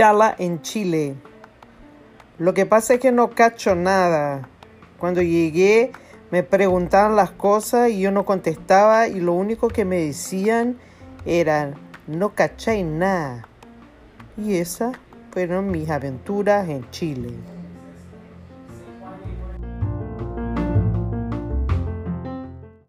Chala en Chile. Lo que pasa es que no cacho nada. Cuando llegué me preguntaban las cosas y yo no contestaba y lo único que me decían era no cacháis nada. Y esas fueron mis aventuras en Chile.